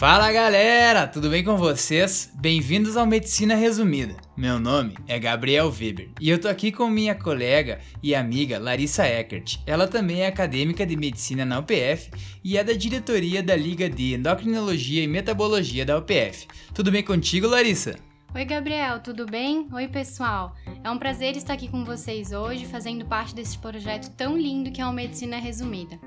Fala galera, tudo bem com vocês? Bem-vindos ao Medicina Resumida. Meu nome é Gabriel Weber e eu tô aqui com minha colega e amiga Larissa Eckert. Ela também é acadêmica de medicina na UPF e é da diretoria da Liga de Endocrinologia e Metabologia da UPF. Tudo bem contigo, Larissa? Oi, Gabriel, tudo bem? Oi, pessoal. É um prazer estar aqui com vocês hoje, fazendo parte desse projeto tão lindo que é o Medicina Resumida.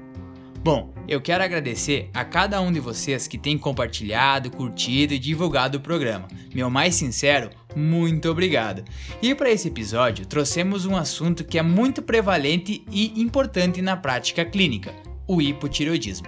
Bom, eu quero agradecer a cada um de vocês que tem compartilhado, curtido e divulgado o programa. Meu mais sincero, muito obrigado. E para esse episódio, trouxemos um assunto que é muito prevalente e importante na prática clínica: o hipotireoidismo.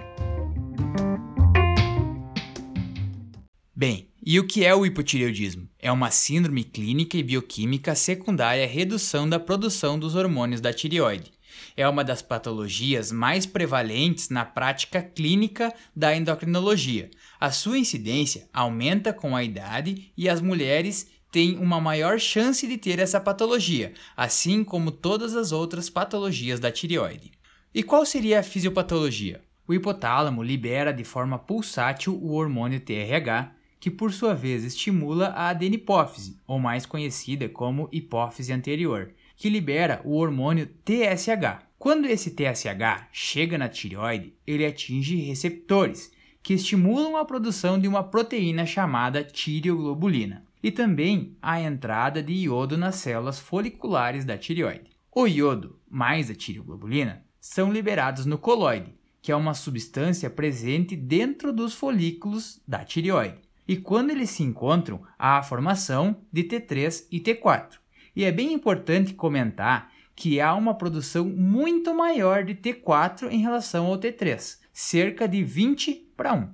Bem, e o que é o hipotireoidismo? É uma síndrome clínica e bioquímica secundária à redução da produção dos hormônios da tireoide é uma das patologias mais prevalentes na prática clínica da endocrinologia. A sua incidência aumenta com a idade e as mulheres têm uma maior chance de ter essa patologia, assim como todas as outras patologias da tireoide. E qual seria a fisiopatologia? O hipotálamo libera de forma pulsátil o hormônio TRH, que por sua vez estimula a adenipófise, ou mais conhecida como hipófise anterior, que libera o hormônio TSH. Quando esse TSH chega na tireoide, ele atinge receptores que estimulam a produção de uma proteína chamada tireoglobulina e também a entrada de iodo nas células foliculares da tireoide. O iodo mais a tireoglobulina são liberados no coloide, que é uma substância presente dentro dos folículos da tireoide. E quando eles se encontram, há a formação de T3 e T4. E é bem importante comentar que há uma produção muito maior de T4 em relação ao T3, cerca de 20 para 1.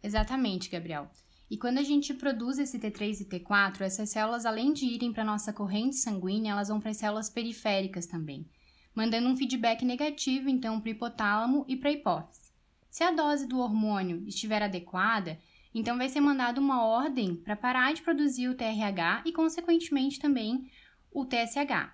Exatamente, Gabriel. E quando a gente produz esse T3 e T4, essas células, além de irem para nossa corrente sanguínea, elas vão para as células periféricas também, mandando um feedback negativo então para o hipotálamo e para a hipófise. Se a dose do hormônio estiver adequada, então vai ser mandada uma ordem para parar de produzir o TRH e, consequentemente, também o TSH.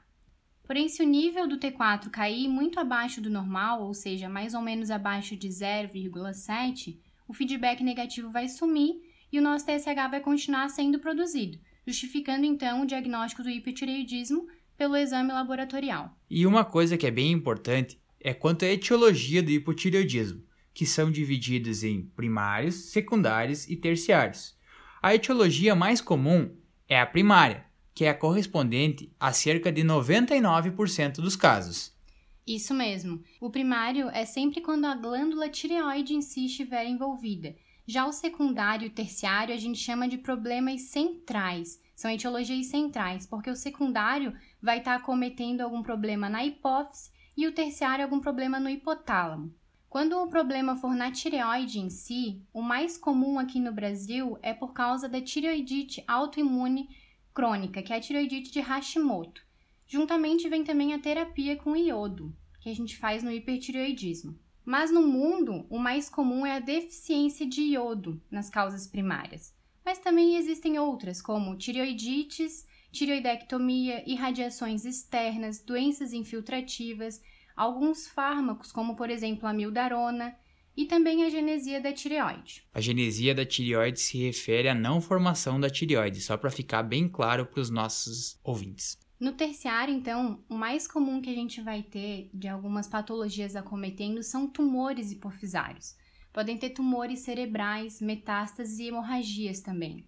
Porém, se o nível do T4 cair muito abaixo do normal, ou seja, mais ou menos abaixo de 0,7, o feedback negativo vai sumir e o nosso TSH vai continuar sendo produzido, justificando então o diagnóstico do hipotireoidismo pelo exame laboratorial. E uma coisa que é bem importante é quanto à etiologia do hipotireoidismo, que são divididos em primários, secundários e terciários. A etiologia mais comum é a primária, que é correspondente a cerca de 99% dos casos. Isso mesmo. O primário é sempre quando a glândula tireoide em si estiver envolvida. Já o secundário e o terciário a gente chama de problemas centrais. São etiologias centrais, porque o secundário vai estar cometendo algum problema na hipófise e o terciário algum problema no hipotálamo. Quando o problema for na tireoide em si, o mais comum aqui no Brasil é por causa da tireoidite autoimune crônica, que é a tireoidite de Hashimoto. Juntamente vem também a terapia com iodo, que a gente faz no hipertireoidismo. Mas no mundo, o mais comum é a deficiência de iodo nas causas primárias. Mas também existem outras, como tireoidites, tireoidectomia, irradiações externas, doenças infiltrativas, alguns fármacos, como por exemplo a mildarona, e também a genesia da tireoide. A genesia da tireoide se refere à não formação da tireoide, só para ficar bem claro para os nossos ouvintes. No terciário, então, o mais comum que a gente vai ter de algumas patologias acometendo são tumores hipofisários. Podem ter tumores cerebrais, metástases e hemorragias também.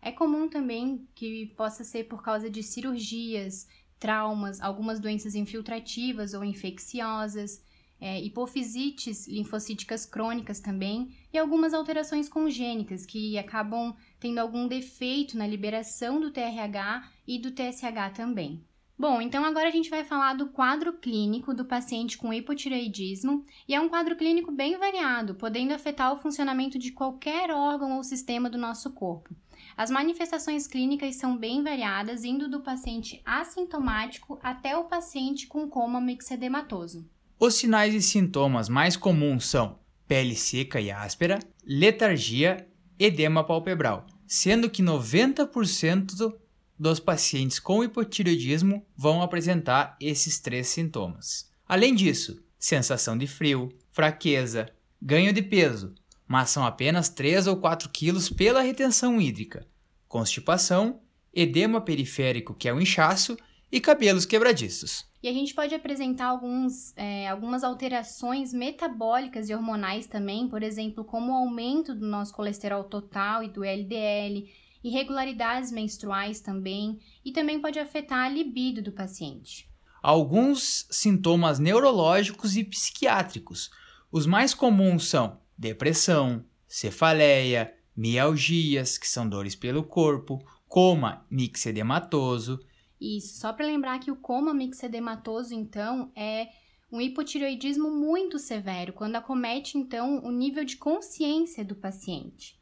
É comum também que possa ser por causa de cirurgias, traumas, algumas doenças infiltrativas ou infecciosas, é, hipofisites linfocíticas crônicas também e algumas alterações congênitas que acabam tendo algum defeito na liberação do TRH e do TSH também. Bom, então agora a gente vai falar do quadro clínico do paciente com hipotireoidismo, e é um quadro clínico bem variado, podendo afetar o funcionamento de qualquer órgão ou sistema do nosso corpo. As manifestações clínicas são bem variadas, indo do paciente assintomático até o paciente com coma mixedematoso. Os sinais e sintomas mais comuns são pele seca e áspera, letargia, edema palpebral, sendo que 90% dos pacientes com hipotireoidismo vão apresentar esses três sintomas. Além disso, sensação de frio, fraqueza, ganho de peso, mas são apenas 3 ou 4 quilos pela retenção hídrica, constipação, edema periférico, que é o inchaço, e cabelos quebradiços. E a gente pode apresentar alguns, é, algumas alterações metabólicas e hormonais também, por exemplo, como o aumento do nosso colesterol total e do LDL, irregularidades menstruais também, e também pode afetar a libido do paciente. Alguns sintomas neurológicos e psiquiátricos. Os mais comuns são depressão, cefaleia, mialgias, que são dores pelo corpo, coma mixedematoso, isso, só para lembrar que o coma mixedematoso, então, é um hipotireoidismo muito severo, quando acomete, então, o nível de consciência do paciente.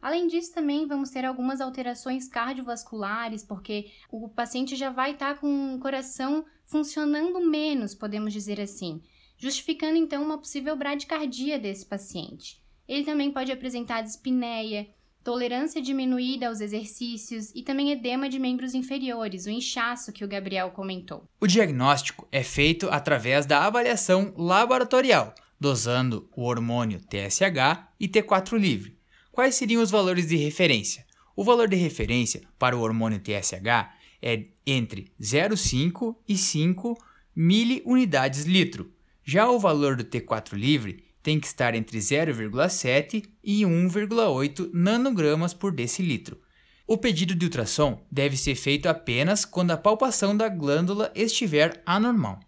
Além disso, também vamos ter algumas alterações cardiovasculares, porque o paciente já vai estar tá com o coração funcionando menos, podemos dizer assim, justificando então uma possível bradicardia desse paciente. Ele também pode apresentar dispneia, tolerância diminuída aos exercícios e também edema de membros inferiores, o inchaço que o Gabriel comentou. O diagnóstico é feito através da avaliação laboratorial, dosando o hormônio TSH e T4 livre. Quais seriam os valores de referência? O valor de referência para o hormônio TSH é entre 0,5 e 5 miliunidades litro. Já o valor do T4 livre tem que estar entre 0,7 e 1,8 nanogramas por decilitro. O pedido de ultrassom deve ser feito apenas quando a palpação da glândula estiver anormal.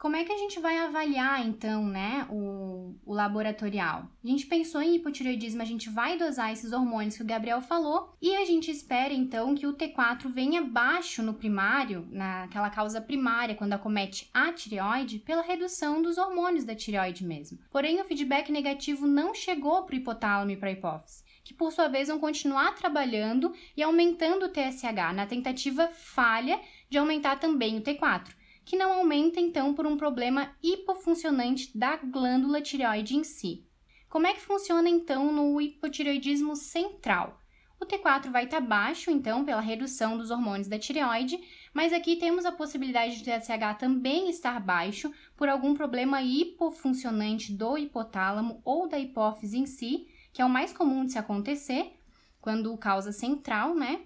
Como é que a gente vai avaliar, então, né, o, o, laboratorial? A gente pensou em hipotireoidismo, a gente vai dosar esses hormônios que o Gabriel falou e a gente espera, então, que o T4 venha baixo no primário, naquela causa primária, quando acomete a tireoide, pela redução dos hormônios da tireoide mesmo. Porém, o feedback negativo não chegou para o hipotálamo e para a hipófise que por sua vez vão continuar trabalhando e aumentando o TSH na tentativa falha de aumentar também o T4 que não aumenta então por um problema hipofuncionante da glândula tireoide em si. Como é que funciona então no hipotireoidismo central? O T4 vai estar baixo, então, pela redução dos hormônios da tireoide, mas aqui temos a possibilidade de TSH também estar baixo por algum problema hipofuncionante do hipotálamo ou da hipófise em si, que é o mais comum de se acontecer quando causa central, né?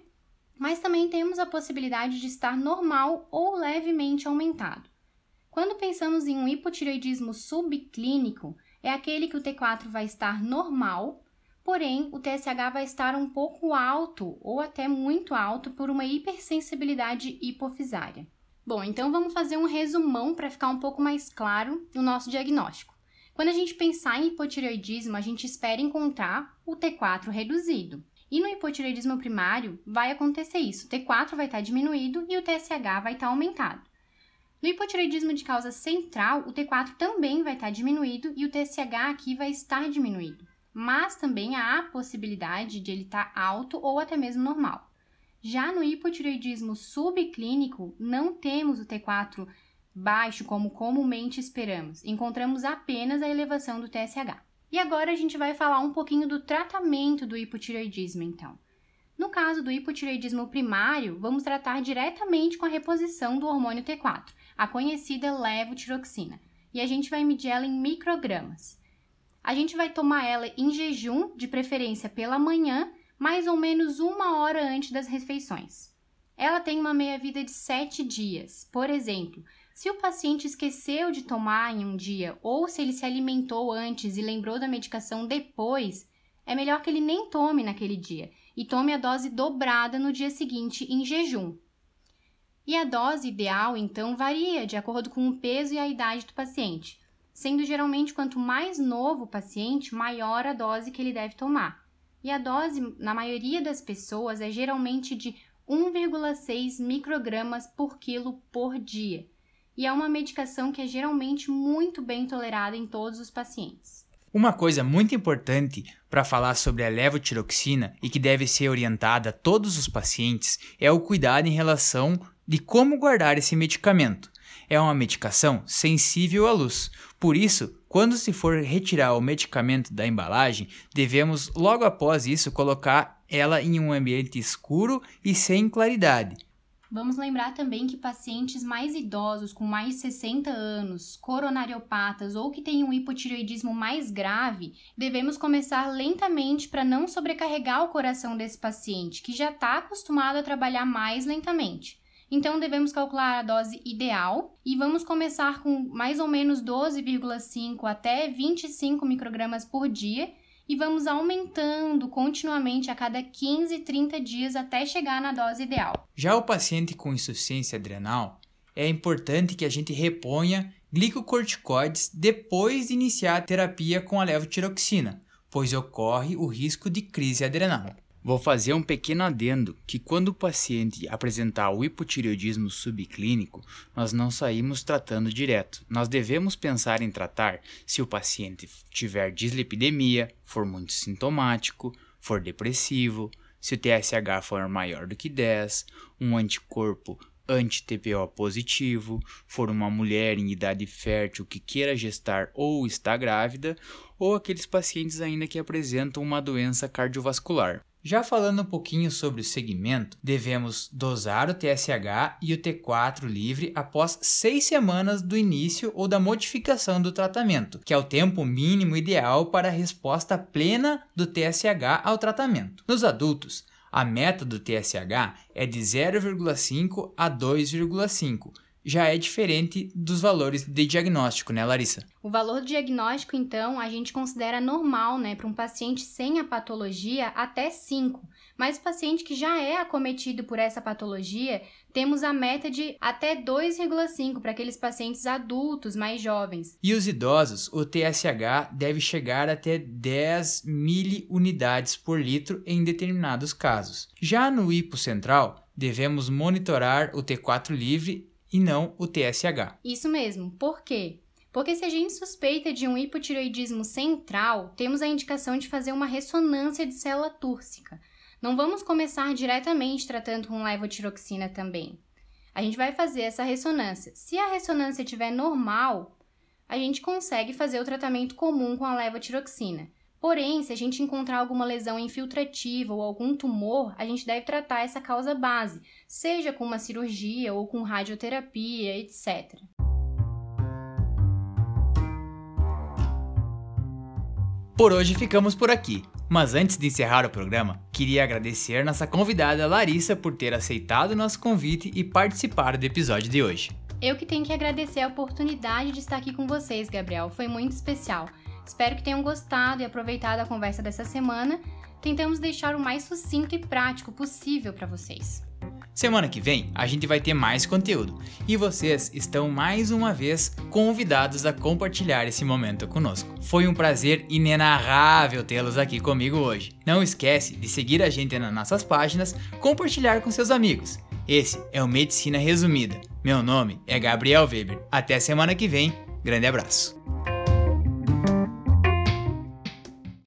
Mas também temos a possibilidade de estar normal ou levemente aumentado. Quando pensamos em um hipotireoidismo subclínico, é aquele que o T4 vai estar normal, porém o TSH vai estar um pouco alto ou até muito alto por uma hipersensibilidade hipofisária. Bom, então vamos fazer um resumão para ficar um pouco mais claro o nosso diagnóstico. Quando a gente pensar em hipotireoidismo, a gente espera encontrar o T4 reduzido. E no hipotireoidismo primário vai acontecer isso, o T4 vai estar diminuído e o TSH vai estar aumentado. No hipotireoidismo de causa central, o T4 também vai estar diminuído e o TSH aqui vai estar diminuído. Mas também há a possibilidade de ele estar alto ou até mesmo normal. Já no hipotireoidismo subclínico, não temos o T4 baixo como comumente esperamos, encontramos apenas a elevação do TSH. E agora a gente vai falar um pouquinho do tratamento do hipotireoidismo, então. No caso do hipotireoidismo primário, vamos tratar diretamente com a reposição do hormônio T4, a conhecida levotiroxina, e a gente vai medir ela em microgramas. A gente vai tomar ela em jejum, de preferência pela manhã, mais ou menos uma hora antes das refeições. Ela tem uma meia-vida de 7 dias. Por exemplo, se o paciente esqueceu de tomar em um dia ou se ele se alimentou antes e lembrou da medicação depois, é melhor que ele nem tome naquele dia e tome a dose dobrada no dia seguinte em jejum. E a dose ideal, então, varia de acordo com o peso e a idade do paciente, sendo geralmente quanto mais novo o paciente, maior a dose que ele deve tomar. E a dose, na maioria das pessoas, é geralmente de 1,6 microgramas por quilo por dia e é uma medicação que é geralmente muito bem tolerada em todos os pacientes. Uma coisa muito importante para falar sobre a levotiroxina e que deve ser orientada a todos os pacientes é o cuidado em relação de como guardar esse medicamento. É uma medicação sensível à luz, por isso, quando se for retirar o medicamento da embalagem, devemos logo após isso colocar ela em um ambiente escuro e sem claridade, Vamos lembrar também que pacientes mais idosos, com mais de 60 anos, coronariopatas ou que têm um hipotireoidismo mais grave, devemos começar lentamente para não sobrecarregar o coração desse paciente, que já está acostumado a trabalhar mais lentamente. Então devemos calcular a dose ideal e vamos começar com mais ou menos 12,5 até 25 microgramas por dia e vamos aumentando continuamente a cada 15, 30 dias até chegar na dose ideal. Já o paciente com insuficiência adrenal, é importante que a gente reponha glicocorticoides depois de iniciar a terapia com a levotiroxina, pois ocorre o risco de crise adrenal. Vou fazer um pequeno adendo que quando o paciente apresentar o hipotireoidismo subclínico, nós não saímos tratando direto. Nós devemos pensar em tratar se o paciente tiver dislipidemia, for muito sintomático, for depressivo, se o TSH for maior do que 10, um anticorpo anti-TPO positivo, for uma mulher em idade fértil que queira gestar ou está grávida, ou aqueles pacientes ainda que apresentam uma doença cardiovascular. Já falando um pouquinho sobre o segmento, devemos dosar o TSH e o T4 livre após seis semanas do início ou da modificação do tratamento, que é o tempo mínimo ideal para a resposta plena do TSH ao tratamento. Nos adultos, a meta do TSH é de 0,5 a 2,5 já é diferente dos valores de diagnóstico, né, Larissa? O valor do diagnóstico, então, a gente considera normal, né, para um paciente sem a patologia até 5. Mas o paciente que já é acometido por essa patologia, temos a meta de até 2,5 para aqueles pacientes adultos mais jovens. E os idosos, o TSH deve chegar até 10 miliunidades por litro em determinados casos. Já no hipocentral, devemos monitorar o T4 livre e não o TSH. Isso mesmo. Por quê? Porque se a gente suspeita de um hipotireoidismo central, temos a indicação de fazer uma ressonância de célula túrcica. Não vamos começar diretamente tratando com levotiroxina também. A gente vai fazer essa ressonância. Se a ressonância estiver normal, a gente consegue fazer o tratamento comum com a levotiroxina. Porém, se a gente encontrar alguma lesão infiltrativa ou algum tumor, a gente deve tratar essa causa base, seja com uma cirurgia ou com radioterapia, etc. Por hoje ficamos por aqui. Mas antes de encerrar o programa, queria agradecer nossa convidada Larissa por ter aceitado nosso convite e participar do episódio de hoje. Eu que tenho que agradecer a oportunidade de estar aqui com vocês, Gabriel. Foi muito especial. Espero que tenham gostado e aproveitado a conversa dessa semana. Tentamos deixar o mais sucinto e prático possível para vocês. Semana que vem a gente vai ter mais conteúdo e vocês estão mais uma vez convidados a compartilhar esse momento conosco. Foi um prazer inenarrável tê-los aqui comigo hoje. Não esquece de seguir a gente nas nossas páginas, compartilhar com seus amigos. Esse é o Medicina Resumida. Meu nome é Gabriel Weber. Até semana que vem. Grande abraço.